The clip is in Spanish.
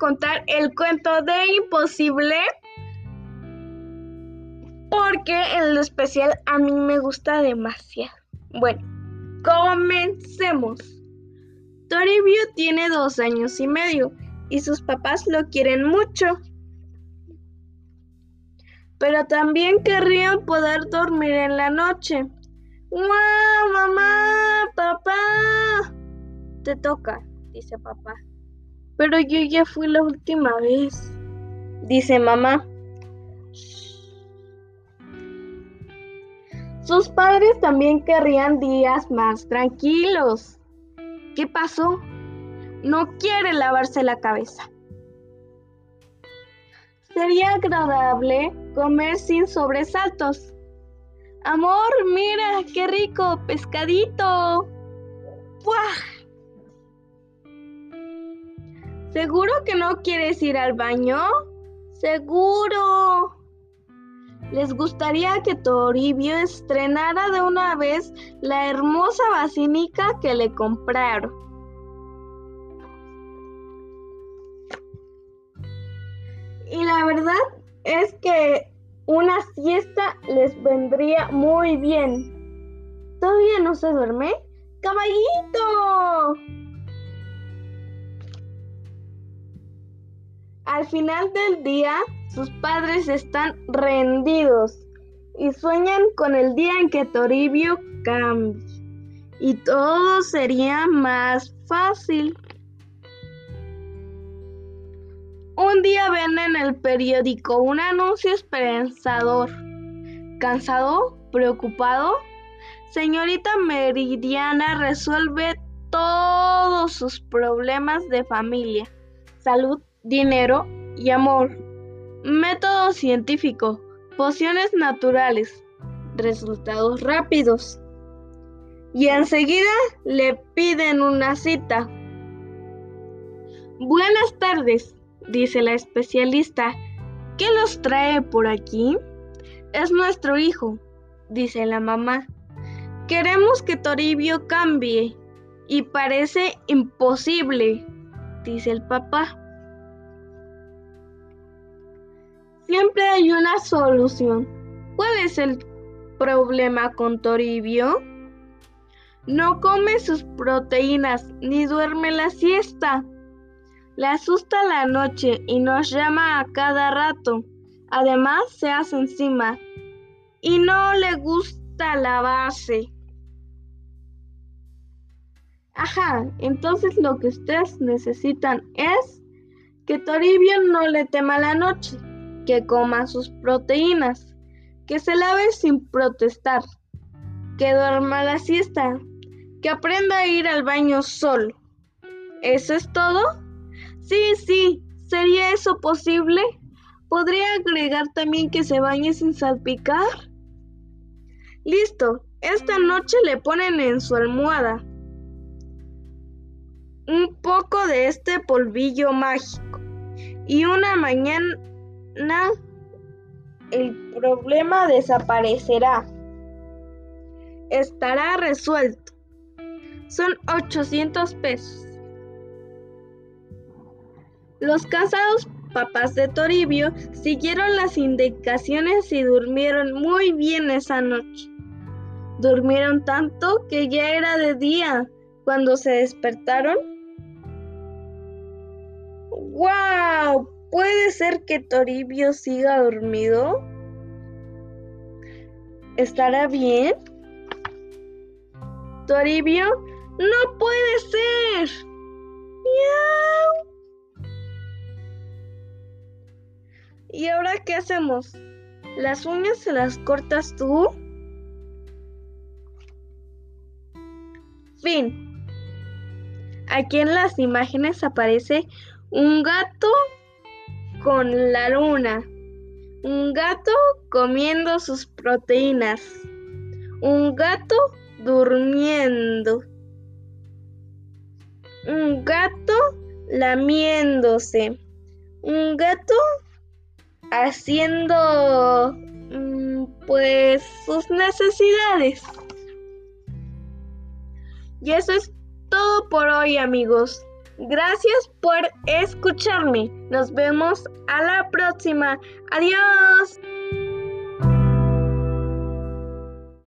contar el cuento de Imposible porque en lo especial a mí me gusta demasiado. Bueno, comencemos. Toribio tiene dos años y medio y sus papás lo quieren mucho. Pero también querrían poder dormir en la noche. ¡Guau, mamá! ¡Papá! Te toca, dice papá. Pero yo ya fui la última vez, dice mamá. Sus padres también querrían días más tranquilos. ¿Qué pasó? No quiere lavarse la cabeza. Sería agradable comer sin sobresaltos. Amor, mira, qué rico, pescadito. ¡Buah! ¿Seguro que no quieres ir al baño? Seguro. Les gustaría que Toribio estrenara de una vez la hermosa basílica que le compraron. Y la verdad es que una siesta les vendría muy bien. ¿Todavía no se duerme? ¡Caballito! Al final del día, sus padres están rendidos y sueñan con el día en que Toribio cambie. Y todo sería más fácil. Un día ven en el periódico un anuncio esperanzador. ¿Cansado? ¿Preocupado? Señorita Meridiana resuelve todos sus problemas de familia, salud dinero y amor. Método científico, pociones naturales, resultados rápidos. Y enseguida le piden una cita. Buenas tardes, dice la especialista. ¿Qué los trae por aquí? Es nuestro hijo, dice la mamá. Queremos que Toribio cambie y parece imposible, dice el papá. Siempre hay una solución. ¿Cuál es el problema con Toribio? No come sus proteínas ni duerme la siesta. Le asusta la noche y nos llama a cada rato. Además se hace encima y no le gusta la base. Ajá, entonces lo que ustedes necesitan es que Toribio no le tema la noche que coma sus proteínas, que se lave sin protestar, que duerma la siesta, que aprenda a ir al baño solo. ¿Eso es todo? Sí, sí, ¿sería eso posible? ¿Podría agregar también que se bañe sin salpicar? Listo, esta noche le ponen en su almohada un poco de este polvillo mágico y una mañana el problema desaparecerá. Estará resuelto. Son 800 pesos. Los casados papás de Toribio siguieron las indicaciones y durmieron muy bien esa noche. Durmieron tanto que ya era de día cuando se despertaron. ¡Wow! ¿Puede ser que Toribio siga dormido? ¿Estará bien? Toribio, no puede ser. ¡Miau! ¿Y ahora qué hacemos? ¿Las uñas se las cortas tú? Fin. Aquí en las imágenes aparece un gato con la luna. Un gato comiendo sus proteínas. Un gato durmiendo. Un gato lamiéndose. Un gato haciendo mm, pues sus necesidades. Y eso es todo por hoy amigos. Gracias por escucharme. Nos vemos a la próxima. Adiós.